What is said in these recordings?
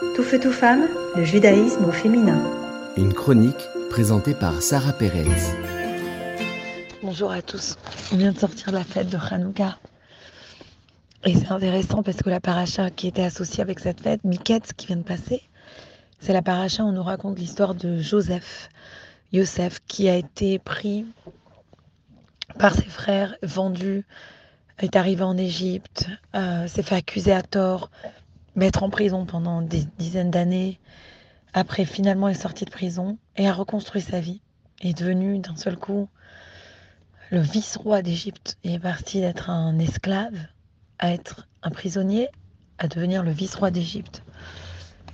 Tout feu, tout femme, le judaïsme au féminin. Une chronique présentée par Sarah Pérez. Bonjour à tous. On vient de sortir de la fête de Hanouka. Et c'est intéressant parce que la paracha qui était associée avec cette fête, Miket, qui vient de passer, c'est la paracha où on nous raconte l'histoire de Joseph, Yosef, qui a été pris par ses frères, vendu, est arrivé en Égypte, euh, s'est fait accuser à tort, mettre en prison pendant des dizaines d'années. Après, finalement, est sorti de prison et a reconstruit sa vie. Est devenu d'un seul coup le vice-roi d'Égypte. Il est parti d'être un esclave à être un prisonnier à devenir le vice-roi d'Égypte.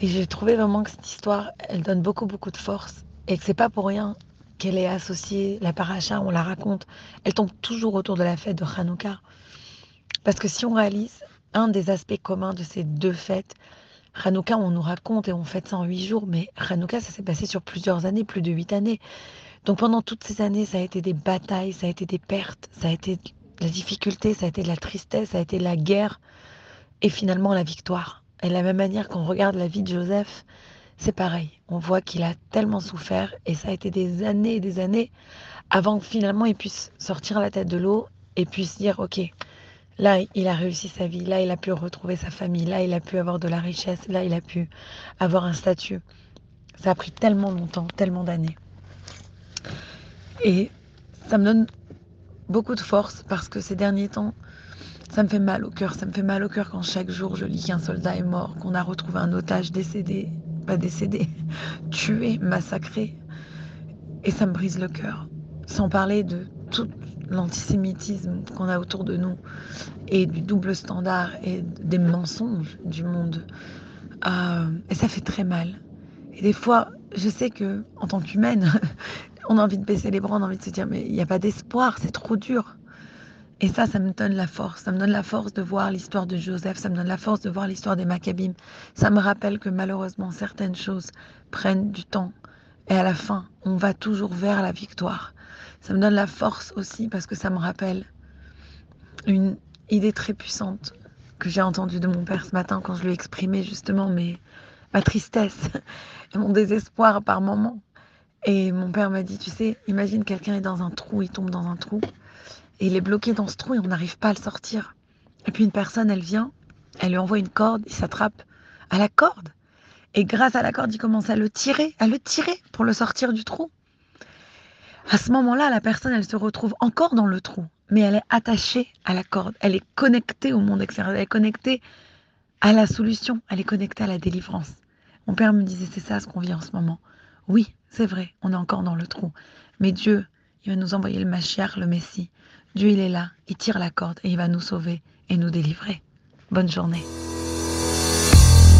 Et j'ai trouvé vraiment que cette histoire, elle donne beaucoup, beaucoup de force et que c'est pas pour rien qu'elle est associée, la paracha, on la raconte, elle tombe toujours autour de la fête de Hanouka. Parce que si on réalise un des aspects communs de ces deux fêtes, Hanouka, on nous raconte et on fête ça en huit jours, mais Hanouka, ça s'est passé sur plusieurs années, plus de huit années. Donc pendant toutes ces années, ça a été des batailles, ça a été des pertes, ça a été de la difficulté, ça a été de la tristesse, ça a été la guerre et finalement la victoire. Et de la même manière qu'on regarde la vie de Joseph, c'est pareil. On voit qu'il a tellement souffert et ça a été des années et des années avant que finalement il puisse sortir la tête de l'eau et puisse dire ok, là il a réussi sa vie, là il a pu retrouver sa famille, là il a pu avoir de la richesse, là il a pu avoir un statut. Ça a pris tellement longtemps, tellement d'années. Et ça me donne beaucoup de force parce que ces derniers temps, ça me fait mal au cœur. Ça me fait mal au cœur quand chaque jour je lis qu'un soldat est mort, qu'on a retrouvé un otage décédé, pas décédé, tué, massacré. Et ça me brise le cœur. Sans parler de tout l'antisémitisme qu'on a autour de nous et du double standard et des mensonges du monde. Euh, et ça fait très mal. Et des fois, je sais que en tant qu'humaine, on a envie de baisser les bras, on a envie de se dire mais il n'y a pas d'espoir, c'est trop dur. Et ça, ça me donne la force. Ça me donne la force de voir l'histoire de Joseph. Ça me donne la force de voir l'histoire des Maccabim. Ça me rappelle que malheureusement, certaines choses prennent du temps. Et à la fin, on va toujours vers la victoire. Ça me donne la force aussi parce que ça me rappelle une idée très puissante que j'ai entendue de mon père ce matin quand je lui ai exprimé justement mes, ma tristesse et mon désespoir par moments. Et mon père m'a dit, tu sais, imagine quelqu'un est dans un trou, il tombe dans un trou et il est bloqué dans ce trou et on n'arrive pas à le sortir. Et puis une personne, elle vient, elle lui envoie une corde, il s'attrape à la corde. Et grâce à la corde, il commence à le tirer, à le tirer pour le sortir du trou. À ce moment-là, la personne, elle se retrouve encore dans le trou, mais elle est attachée à la corde. Elle est connectée au monde extérieur, elle est connectée à la solution, elle est connectée à la délivrance. Mon père me disait, c'est ça ce qu'on vit en ce moment. Oui, c'est vrai, on est encore dans le trou. Mais Dieu, il va nous envoyer le Mashiach, le Messie. Dieu, il est là, il tire la corde et il va nous sauver et nous délivrer. Bonne journée.